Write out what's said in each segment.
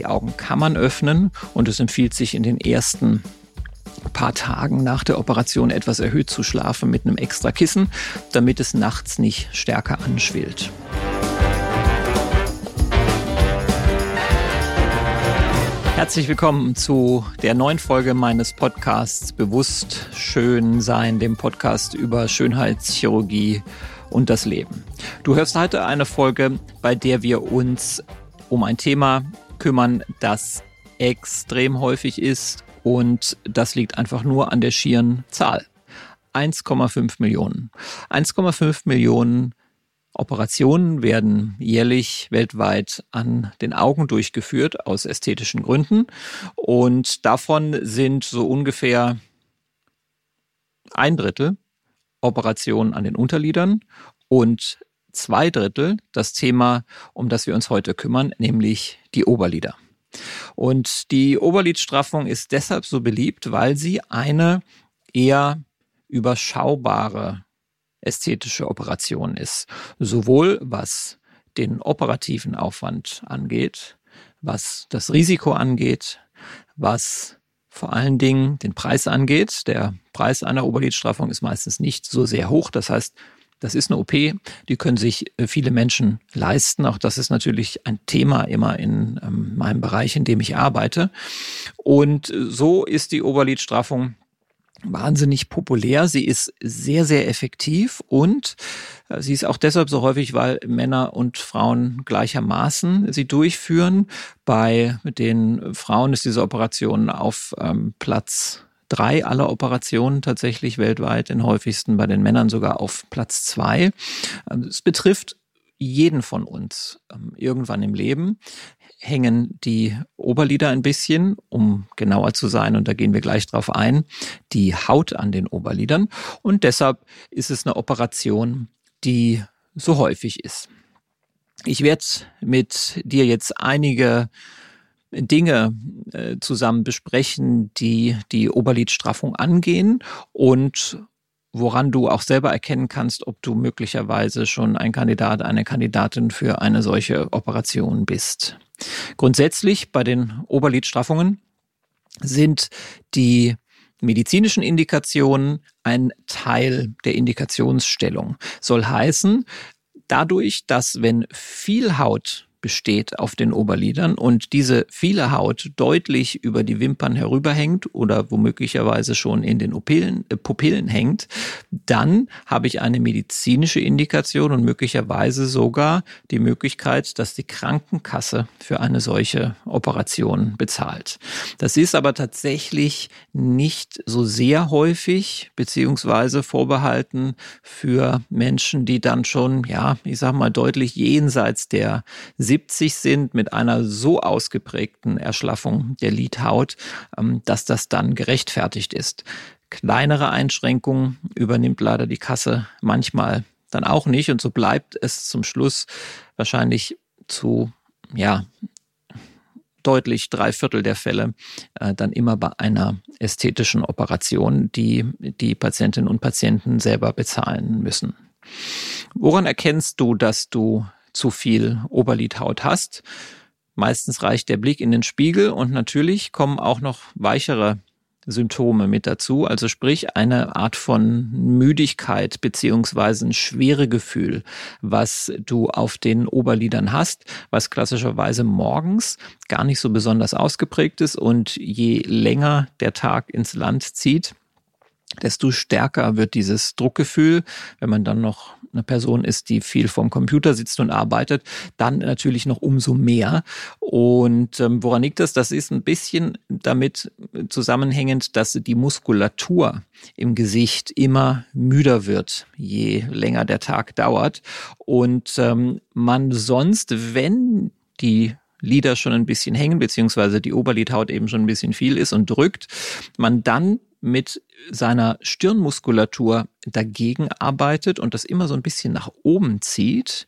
Die Augen kann man öffnen und es empfiehlt sich in den ersten paar Tagen nach der Operation etwas erhöht zu schlafen mit einem extra Kissen, damit es nachts nicht stärker anschwillt. Herzlich willkommen zu der neuen Folge meines Podcasts Bewusst Schön Sein, dem Podcast über Schönheitschirurgie und das Leben. Du hörst heute eine Folge, bei der wir uns um ein Thema kümmern, das extrem häufig ist und das liegt einfach nur an der schieren Zahl. 1,5 Millionen. 1,5 Millionen Operationen werden jährlich weltweit an den Augen durchgeführt aus ästhetischen Gründen und davon sind so ungefähr ein Drittel Operationen an den Unterlidern und zwei Drittel das Thema, um das wir uns heute kümmern, nämlich die Oberlider. Und die Oberlidstraffung ist deshalb so beliebt, weil sie eine eher überschaubare ästhetische Operation ist. Sowohl was den operativen Aufwand angeht, was das Risiko angeht, was vor allen Dingen den Preis angeht. Der Preis einer Oberlidstraffung ist meistens nicht so sehr hoch. Das heißt, das ist eine OP, die können sich äh, viele Menschen leisten. Auch das ist natürlich ein Thema immer in ähm, meinem Bereich, in dem ich arbeite. Und äh, so ist die Oberlidstraffung wahnsinnig populär. Sie ist sehr, sehr effektiv und äh, sie ist auch deshalb so häufig, weil Männer und Frauen gleichermaßen sie durchführen. Bei den Frauen ist diese Operation auf ähm, Platz drei aller Operationen tatsächlich weltweit, den häufigsten bei den Männern sogar auf Platz zwei. Ähm, es betrifft jeden von uns ähm, irgendwann im Leben hängen die Oberlider ein bisschen, um genauer zu sein, und da gehen wir gleich drauf ein, die Haut an den Oberlidern. Und deshalb ist es eine Operation, die so häufig ist. Ich werde mit dir jetzt einige Dinge äh, zusammen besprechen, die die Oberlidstraffung angehen und woran du auch selber erkennen kannst, ob du möglicherweise schon ein Kandidat, eine Kandidatin für eine solche Operation bist. Grundsätzlich bei den Oberlidstraffungen sind die medizinischen Indikationen ein Teil der Indikationsstellung. Soll heißen, dadurch, dass wenn viel Haut besteht auf den Oberlidern und diese viele Haut deutlich über die Wimpern herüberhängt oder womöglicherweise schon in den Pupillen, äh, Pupillen hängt, dann habe ich eine medizinische Indikation und möglicherweise sogar die Möglichkeit, dass die Krankenkasse für eine solche Operation bezahlt. Das ist aber tatsächlich nicht so sehr häufig beziehungsweise vorbehalten für Menschen, die dann schon, ja, ich sag mal deutlich jenseits der 70 sind mit einer so ausgeprägten Erschlaffung der Lidhaut, ähm, dass das dann gerechtfertigt ist. Kleinere Einschränkungen übernimmt leider die Kasse manchmal dann auch nicht und so bleibt es zum Schluss wahrscheinlich zu, ja, deutlich drei Viertel der Fälle äh, dann immer bei einer ästhetischen Operation, die die Patientinnen und Patienten selber bezahlen müssen. Woran erkennst du, dass du zu viel Oberlidhaut hast. Meistens reicht der Blick in den Spiegel und natürlich kommen auch noch weichere Symptome mit dazu, also sprich eine Art von Müdigkeit beziehungsweise ein schwere Gefühl, was du auf den Oberlidern hast, was klassischerweise morgens gar nicht so besonders ausgeprägt ist und je länger der Tag ins Land zieht, desto stärker wird dieses Druckgefühl, wenn man dann noch eine Person ist, die viel vorm Computer sitzt und arbeitet, dann natürlich noch umso mehr. Und ähm, woran liegt das? Das ist ein bisschen damit zusammenhängend, dass die Muskulatur im Gesicht immer müder wird, je länger der Tag dauert. Und ähm, man sonst, wenn die Lider schon ein bisschen hängen, beziehungsweise die Oberlidhaut eben schon ein bisschen viel ist und drückt, man dann mit seiner Stirnmuskulatur dagegen arbeitet und das immer so ein bisschen nach oben zieht.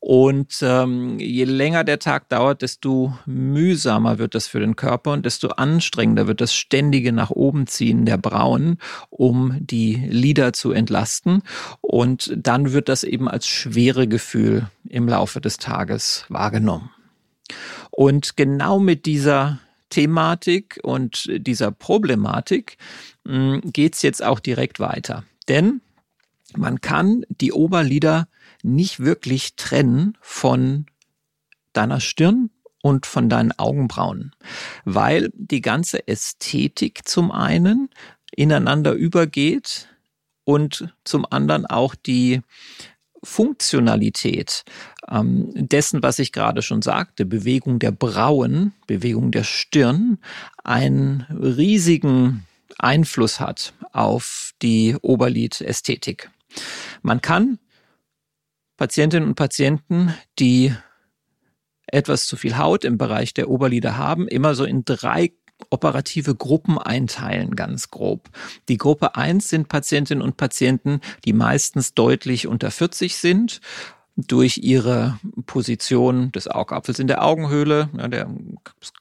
Und ähm, je länger der Tag dauert, desto mühsamer wird das für den Körper und desto anstrengender wird das ständige nach oben ziehen der Brauen, um die Lider zu entlasten. Und dann wird das eben als schwere Gefühl im Laufe des Tages wahrgenommen. Und genau mit dieser Thematik und dieser Problematik hm, geht's jetzt auch direkt weiter. Denn man kann die Oberlider nicht wirklich trennen von deiner Stirn und von deinen Augenbrauen, weil die ganze Ästhetik zum einen ineinander übergeht und zum anderen auch die Funktionalität ähm, dessen, was ich gerade schon sagte, Bewegung der Brauen, Bewegung der Stirn, einen riesigen Einfluss hat auf die Oberlidästhetik. Man kann Patientinnen und Patienten, die etwas zu viel Haut im Bereich der Oberlider haben, immer so in drei operative Gruppen einteilen, ganz grob. Die Gruppe eins sind Patientinnen und Patienten, die meistens deutlich unter 40 sind durch ihre Position des Augapfels in der Augenhöhle, ja, der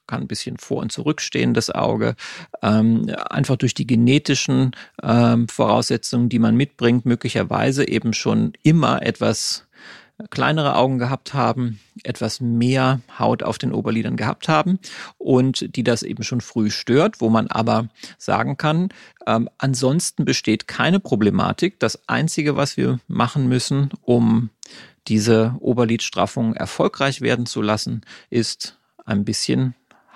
kann ein bisschen vor und zurückstehen, das Auge, ähm, einfach durch die genetischen ähm, Voraussetzungen, die man mitbringt, möglicherweise eben schon immer etwas kleinere Augen gehabt haben, etwas mehr Haut auf den Oberlidern gehabt haben und die das eben schon früh stört, wo man aber sagen kann, ähm, ansonsten besteht keine Problematik. Das Einzige, was wir machen müssen, um diese Oberlidstraffung erfolgreich werden zu lassen, ist ein bisschen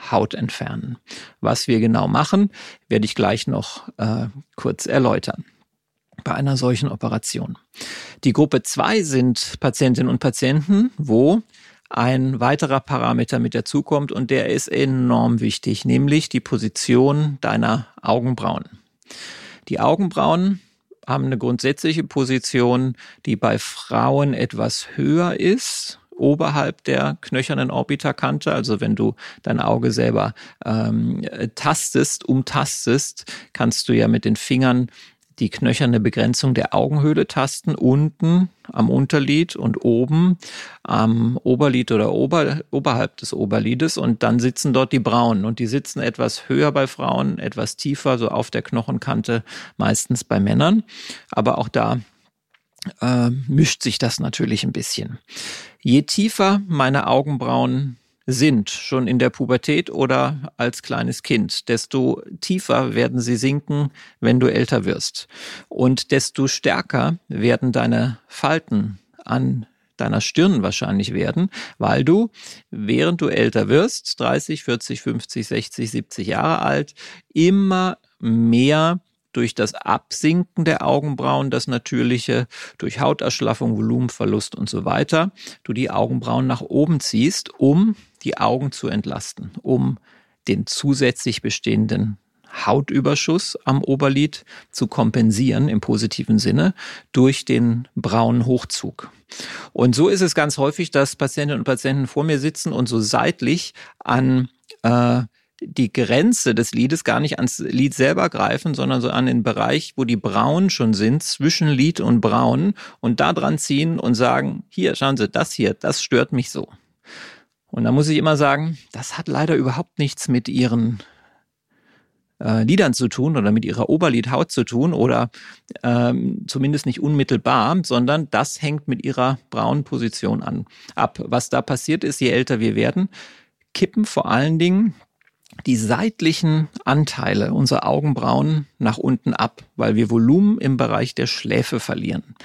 Haut entfernen. Was wir genau machen, werde ich gleich noch äh, kurz erläutern bei einer solchen Operation. Die Gruppe 2 sind Patientinnen und Patienten, wo ein weiterer Parameter mit dazukommt und der ist enorm wichtig, nämlich die Position deiner Augenbrauen. Die Augenbrauen haben eine grundsätzliche Position, die bei Frauen etwas höher ist, oberhalb der knöchernen Orbitakante. Also wenn du dein Auge selber ähm, tastest, umtastest, kannst du ja mit den Fingern die knöcherne Begrenzung der Augenhöhle tasten, unten am Unterlid und oben am Oberlid oder ober, oberhalb des Oberlides und dann sitzen dort die Brauen und die sitzen etwas höher bei Frauen, etwas tiefer, so auf der Knochenkante, meistens bei Männern. Aber auch da äh, mischt sich das natürlich ein bisschen. Je tiefer meine Augenbrauen sind, schon in der Pubertät oder als kleines Kind, desto tiefer werden sie sinken, wenn du älter wirst. Und desto stärker werden deine Falten an deiner Stirn wahrscheinlich werden, weil du, während du älter wirst, 30, 40, 50, 60, 70 Jahre alt, immer mehr durch das Absinken der Augenbrauen, das natürliche, durch Hauterschlaffung, Volumenverlust und so weiter, du die Augenbrauen nach oben ziehst, um die Augen zu entlasten, um den zusätzlich bestehenden Hautüberschuss am Oberlid zu kompensieren im positiven Sinne durch den braunen Hochzug. Und so ist es ganz häufig, dass Patientinnen und Patienten vor mir sitzen und so seitlich an äh, die Grenze des Liedes gar nicht ans Lied selber greifen, sondern so an den Bereich, wo die Brauen schon sind, zwischen Lied und Brauen und da dran ziehen und sagen, hier, schauen Sie, das hier, das stört mich so. Und da muss ich immer sagen, das hat leider überhaupt nichts mit Ihren äh, Lidern zu tun oder mit ihrer Oberlidhaut zu tun oder ähm, zumindest nicht unmittelbar, sondern das hängt mit ihrer braunen Position an ab. Was da passiert ist, je älter wir werden, kippen vor allen Dingen die seitlichen Anteile unserer Augenbrauen nach unten ab, weil wir Volumen im Bereich der Schläfe verlieren,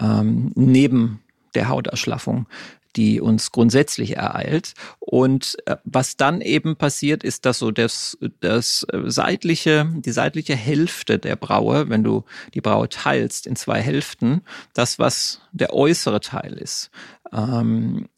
ähm, neben der Hauterschlaffung die uns grundsätzlich ereilt. Und äh, was dann eben passiert, ist, dass so das, das seitliche, die seitliche Hälfte der Braue, wenn du die Braue teilst in zwei Hälften, das, was der äußere Teil ist, ähm,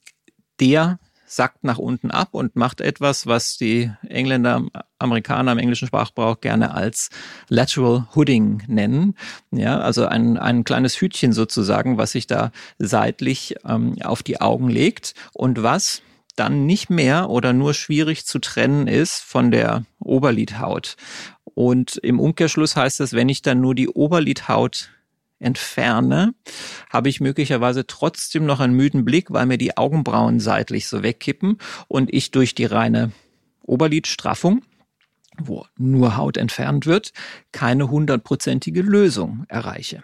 der sackt nach unten ab und macht etwas, was die Engländer, Amerikaner im englischen Sprachgebrauch gerne als lateral hooding nennen. Ja, also ein, ein kleines Hütchen sozusagen, was sich da seitlich ähm, auf die Augen legt und was dann nicht mehr oder nur schwierig zu trennen ist von der Oberlidhaut. Und im Umkehrschluss heißt das, wenn ich dann nur die Oberlidhaut entferne, habe ich möglicherweise trotzdem noch einen müden Blick, weil mir die Augenbrauen seitlich so wegkippen und ich durch die reine Oberlidstraffung wo nur Haut entfernt wird, keine hundertprozentige Lösung erreiche.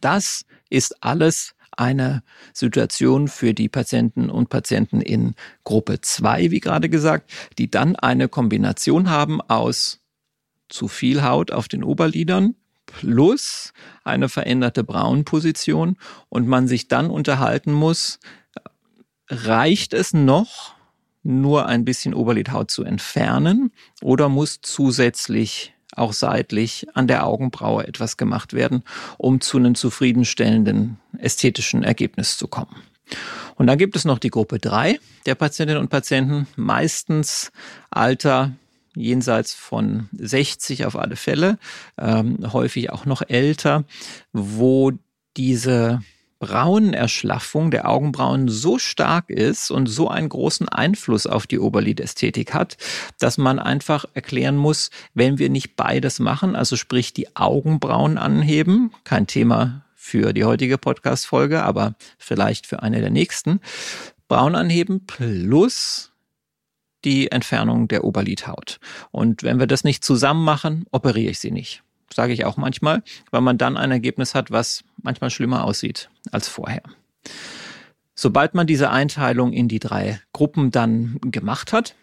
Das ist alles eine Situation für die Patienten und Patienten in Gruppe 2, wie gerade gesagt, die dann eine Kombination haben aus zu viel Haut auf den Oberlidern plus eine veränderte Braunposition und man sich dann unterhalten muss, reicht es noch, nur ein bisschen Oberlidhaut zu entfernen oder muss zusätzlich auch seitlich an der Augenbraue etwas gemacht werden, um zu einem zufriedenstellenden ästhetischen Ergebnis zu kommen. Und dann gibt es noch die Gruppe drei der Patientinnen und Patienten, meistens Alter jenseits von 60 auf alle Fälle, ähm, häufig auch noch älter, wo diese Brauenerschlaffung der Augenbrauen so stark ist und so einen großen Einfluss auf die Oberlidästhetik hat, dass man einfach erklären muss, wenn wir nicht beides machen, also sprich die Augenbrauen anheben, kein Thema für die heutige Podcast-Folge, aber vielleicht für eine der nächsten, Braun anheben plus die Entfernung der Oberlidhaut. Und wenn wir das nicht zusammen machen, operiere ich sie nicht sage ich auch manchmal, weil man dann ein Ergebnis hat, was manchmal schlimmer aussieht als vorher. Sobald man diese Einteilung in die drei Gruppen dann gemacht hat,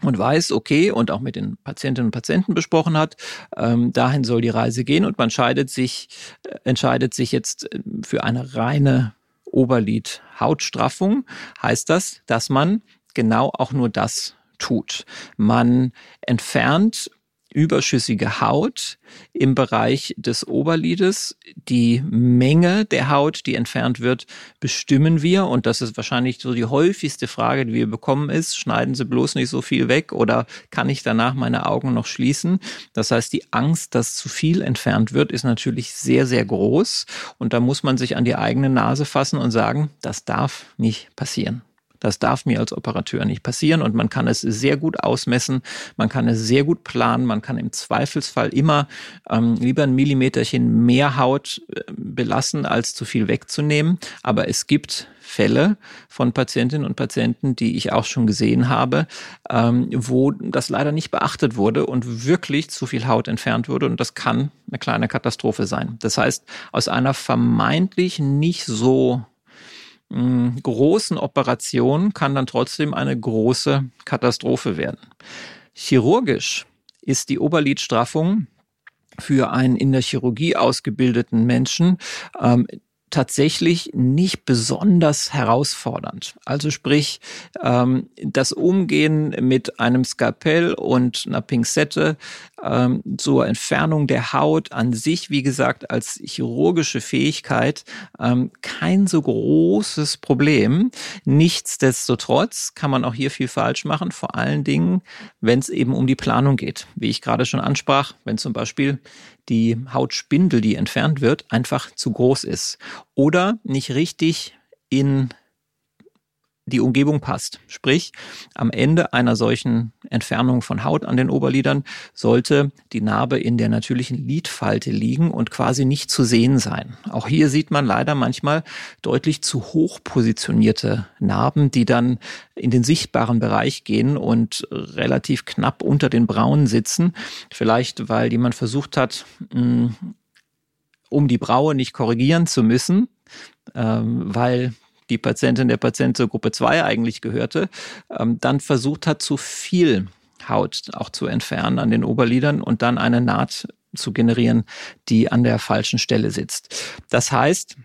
und weiß, okay, und auch mit den Patientinnen und Patienten besprochen hat, ähm, dahin soll die Reise gehen und man entscheidet sich, äh, entscheidet sich jetzt äh, für eine reine Oberlid-Hautstraffung, heißt das, dass man genau auch nur das tut. Man entfernt überschüssige Haut im Bereich des Oberlides. Die Menge der Haut, die entfernt wird, bestimmen wir. Und das ist wahrscheinlich so die häufigste Frage, die wir bekommen ist, schneiden Sie bloß nicht so viel weg oder kann ich danach meine Augen noch schließen? Das heißt, die Angst, dass zu viel entfernt wird, ist natürlich sehr, sehr groß. Und da muss man sich an die eigene Nase fassen und sagen, das darf nicht passieren. Das darf mir als Operateur nicht passieren und man kann es sehr gut ausmessen, man kann es sehr gut planen, man kann im Zweifelsfall immer ähm, lieber ein Millimeterchen mehr Haut äh, belassen, als zu viel wegzunehmen. Aber es gibt Fälle von Patientinnen und Patienten, die ich auch schon gesehen habe, ähm, wo das leider nicht beachtet wurde und wirklich zu viel Haut entfernt wurde. Und das kann eine kleine Katastrophe sein. Das heißt, aus einer vermeintlich nicht so großen Operation kann dann trotzdem eine große Katastrophe werden. Chirurgisch ist die Oberlidstraffung für einen in der Chirurgie ausgebildeten Menschen ähm, tatsächlich nicht besonders herausfordernd. Also sprich, ähm, das Umgehen mit einem Skalpell und einer Pinzette ähm, zur Entfernung der Haut an sich, wie gesagt, als chirurgische Fähigkeit ähm, kein so großes Problem. Nichtsdestotrotz kann man auch hier viel falsch machen, vor allen Dingen, wenn es eben um die Planung geht. Wie ich gerade schon ansprach, wenn zum Beispiel die Hautspindel, die entfernt wird, einfach zu groß ist. Oder nicht richtig in die Umgebung passt. Sprich, am Ende einer solchen Entfernung von Haut an den Oberlidern sollte die Narbe in der natürlichen Lidfalte liegen und quasi nicht zu sehen sein. Auch hier sieht man leider manchmal deutlich zu hoch positionierte Narben, die dann in den sichtbaren Bereich gehen und relativ knapp unter den Brauen sitzen. Vielleicht, weil jemand versucht hat, mm, um die Braue nicht korrigieren zu müssen, ähm, weil die Patientin der Patient zur Gruppe 2 eigentlich gehörte, ähm, dann versucht hat, zu viel Haut auch zu entfernen an den Oberlidern und dann eine Naht zu generieren, die an der falschen Stelle sitzt. Das heißt,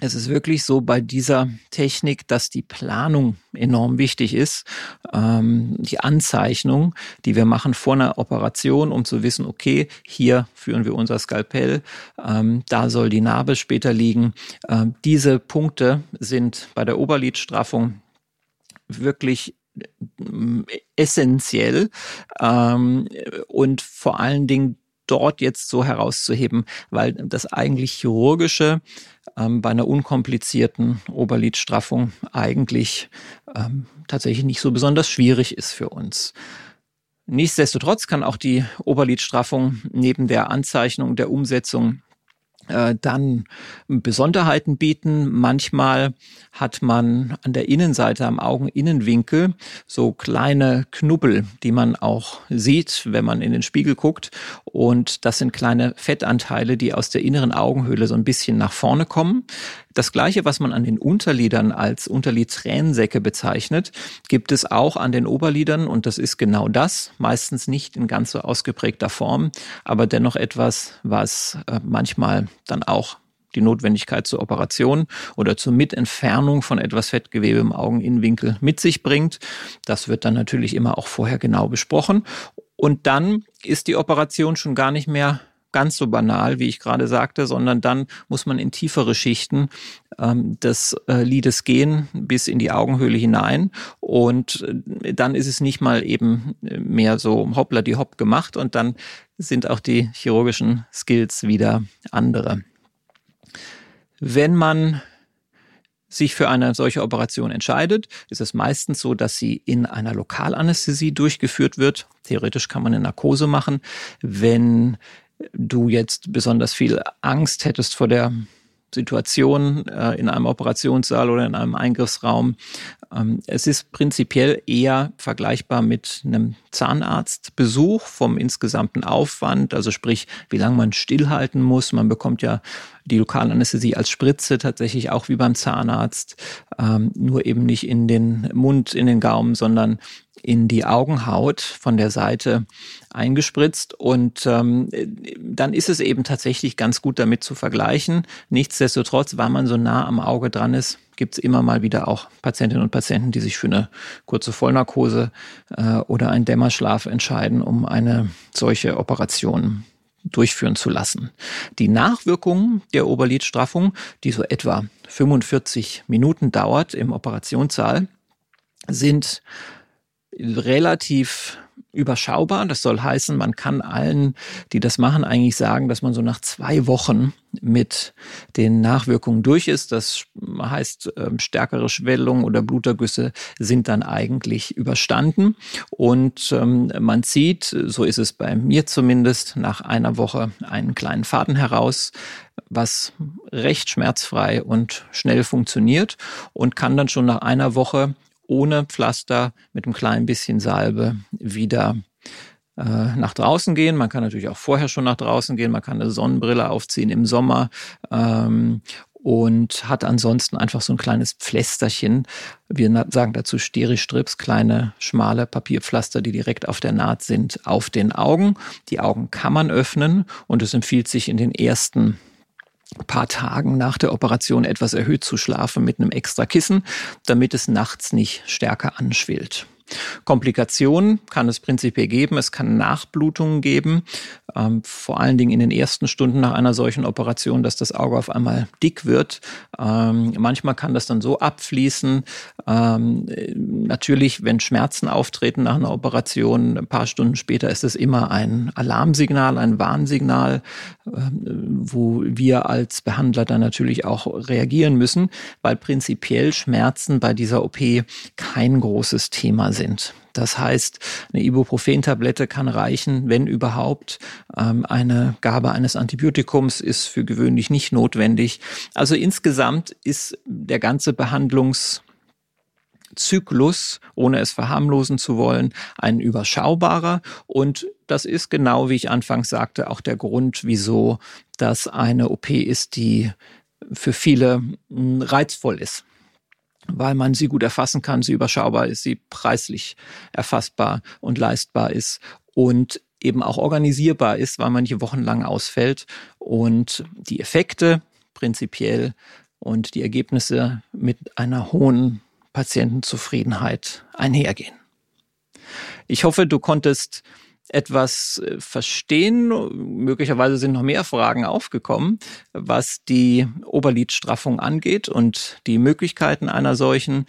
es ist wirklich so bei dieser Technik, dass die Planung enorm wichtig ist. Ähm, die Anzeichnung, die wir machen vor einer Operation, um zu wissen, okay, hier führen wir unser Skalpell, ähm, da soll die Narbe später liegen. Ähm, diese Punkte sind bei der Oberlidstraffung wirklich äh, essentiell ähm, und vor allen Dingen dort jetzt so herauszuheben, weil das eigentlich chirurgische ähm, bei einer unkomplizierten Oberlidstraffung eigentlich ähm, tatsächlich nicht so besonders schwierig ist für uns. Nichtsdestotrotz kann auch die Oberlidstraffung neben der Anzeichnung der Umsetzung dann Besonderheiten bieten. Manchmal hat man an der Innenseite am Augeninnenwinkel so kleine Knubbel, die man auch sieht, wenn man in den Spiegel guckt. Und das sind kleine Fettanteile, die aus der inneren Augenhöhle so ein bisschen nach vorne kommen. Das gleiche, was man an den Unterliedern als Unterlidtränensäcke bezeichnet, gibt es auch an den Oberliedern und das ist genau das, meistens nicht in ganz so ausgeprägter Form, aber dennoch etwas, was äh, manchmal dann auch die Notwendigkeit zur Operation oder zur Mitentfernung von etwas Fettgewebe im Augeninnenwinkel mit sich bringt. Das wird dann natürlich immer auch vorher genau besprochen. Und dann ist die Operation schon gar nicht mehr ganz so banal, wie ich gerade sagte, sondern dann muss man in tiefere Schichten ähm, des äh, Lides gehen, bis in die Augenhöhle hinein. Und äh, dann ist es nicht mal eben mehr so hoppla die hopp gemacht und dann sind auch die chirurgischen Skills wieder andere. Wenn man sich für eine solche Operation entscheidet, ist es meistens so, dass sie in einer Lokalanästhesie durchgeführt wird. Theoretisch kann man eine Narkose machen. Wenn du jetzt besonders viel Angst hättest vor der Situation äh, in einem Operationssaal oder in einem Eingriffsraum. Ähm, es ist prinzipiell eher vergleichbar mit einem Zahnarztbesuch vom insgesamten Aufwand, also sprich, wie lange man stillhalten muss. Man bekommt ja die Lokalanästhesie als Spritze tatsächlich auch wie beim Zahnarzt, ähm, nur eben nicht in den Mund, in den Gaumen, sondern in die Augenhaut von der Seite eingespritzt und ähm, dann ist es eben tatsächlich ganz gut damit zu vergleichen. Nichtsdestotrotz, weil man so nah am Auge dran ist, gibt es immer mal wieder auch Patientinnen und Patienten, die sich für eine kurze Vollnarkose äh, oder einen Dämmerschlaf entscheiden, um eine solche Operation durchführen zu lassen. Die Nachwirkungen der Oberlidstraffung, die so etwa 45 Minuten dauert im Operationssaal, sind relativ überschaubar. Das soll heißen, man kann allen, die das machen, eigentlich sagen, dass man so nach zwei Wochen mit den Nachwirkungen durch ist. Das heißt, ähm, stärkere Schwellungen oder Blutergüsse sind dann eigentlich überstanden. Und ähm, man zieht, so ist es bei mir zumindest, nach einer Woche einen kleinen Faden heraus, was recht schmerzfrei und schnell funktioniert und kann dann schon nach einer Woche ohne Pflaster mit einem kleinen bisschen Salbe wieder äh, nach draußen gehen. Man kann natürlich auch vorher schon nach draußen gehen. Man kann eine Sonnenbrille aufziehen im Sommer ähm, und hat ansonsten einfach so ein kleines Pflästerchen. Wir sagen dazu Steri-Strips, kleine schmale Papierpflaster, die direkt auf der Naht sind, auf den Augen. Die Augen kann man öffnen und es empfiehlt sich in den ersten paar Tagen nach der Operation etwas erhöht zu schlafen mit einem extra Kissen, damit es nachts nicht stärker anschwillt. Komplikationen kann es prinzipiell geben. Es kann Nachblutungen geben, ähm, vor allen Dingen in den ersten Stunden nach einer solchen Operation, dass das Auge auf einmal dick wird. Ähm, manchmal kann das dann so abfließen. Ähm, natürlich, wenn Schmerzen auftreten nach einer Operation, ein paar Stunden später ist es immer ein Alarmsignal, ein Warnsignal, äh, wo wir als Behandler dann natürlich auch reagieren müssen, weil prinzipiell Schmerzen bei dieser OP kein großes Thema sind. Das heißt, eine Ibuprofen-Tablette kann reichen, wenn überhaupt. Ähm, eine Gabe eines Antibiotikums ist für gewöhnlich nicht notwendig. Also insgesamt ist der ganze Behandlungs Zyklus, ohne es verharmlosen zu wollen, ein überschaubarer. Und das ist genau, wie ich anfangs sagte, auch der Grund, wieso das eine OP ist, die für viele hm, reizvoll ist weil man sie gut erfassen kann, sie überschaubar ist, sie preislich erfassbar und leistbar ist und eben auch organisierbar ist, weil man hier wochenlang ausfällt und die Effekte prinzipiell und die Ergebnisse mit einer hohen Patientenzufriedenheit einhergehen. Ich hoffe, du konntest etwas äh, verstehen. Möglicherweise sind noch mehr Fragen aufgekommen, was die Oberlidstraffung angeht und die Möglichkeiten einer solchen.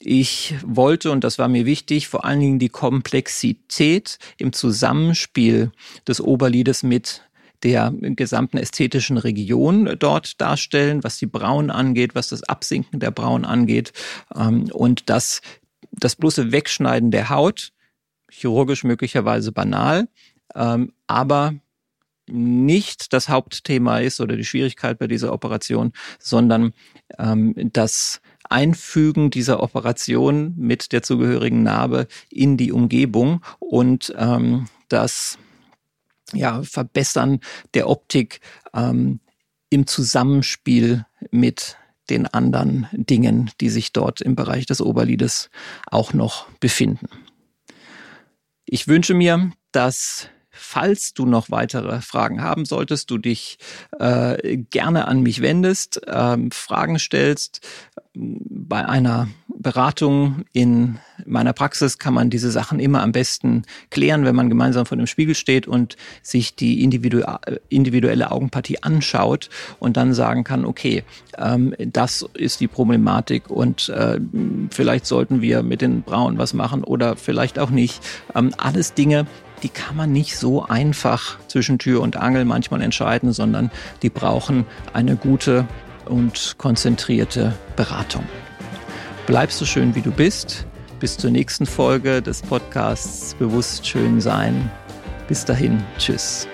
Ich wollte, und das war mir wichtig, vor allen Dingen die Komplexität im Zusammenspiel des Oberlides mit der gesamten ästhetischen Region dort darstellen, was die Brauen angeht, was das Absinken der Brauen angeht ähm, und dass das bloße Wegschneiden der Haut chirurgisch möglicherweise banal, ähm, aber nicht das Hauptthema ist oder die Schwierigkeit bei dieser Operation, sondern ähm, das Einfügen dieser Operation mit der zugehörigen Narbe in die Umgebung und ähm, das ja, Verbessern der Optik ähm, im Zusammenspiel mit den anderen Dingen, die sich dort im Bereich des Oberlides auch noch befinden. Ich wünsche mir, dass falls du noch weitere Fragen haben solltest, du dich äh, gerne an mich wendest, äh, Fragen stellst. Bei einer Beratung in meiner Praxis kann man diese Sachen immer am besten klären, wenn man gemeinsam vor dem Spiegel steht und sich die individu individuelle Augenpartie anschaut und dann sagen kann, okay, ähm, das ist die Problematik und äh, vielleicht sollten wir mit den Brauen was machen oder vielleicht auch nicht. Ähm, alles Dinge, die kann man nicht so einfach zwischen Tür und Angel manchmal entscheiden, sondern die brauchen eine gute und konzentrierte Beratung. Bleib so schön, wie du bist. Bis zur nächsten Folge des Podcasts Bewusst Schön Sein. Bis dahin, tschüss.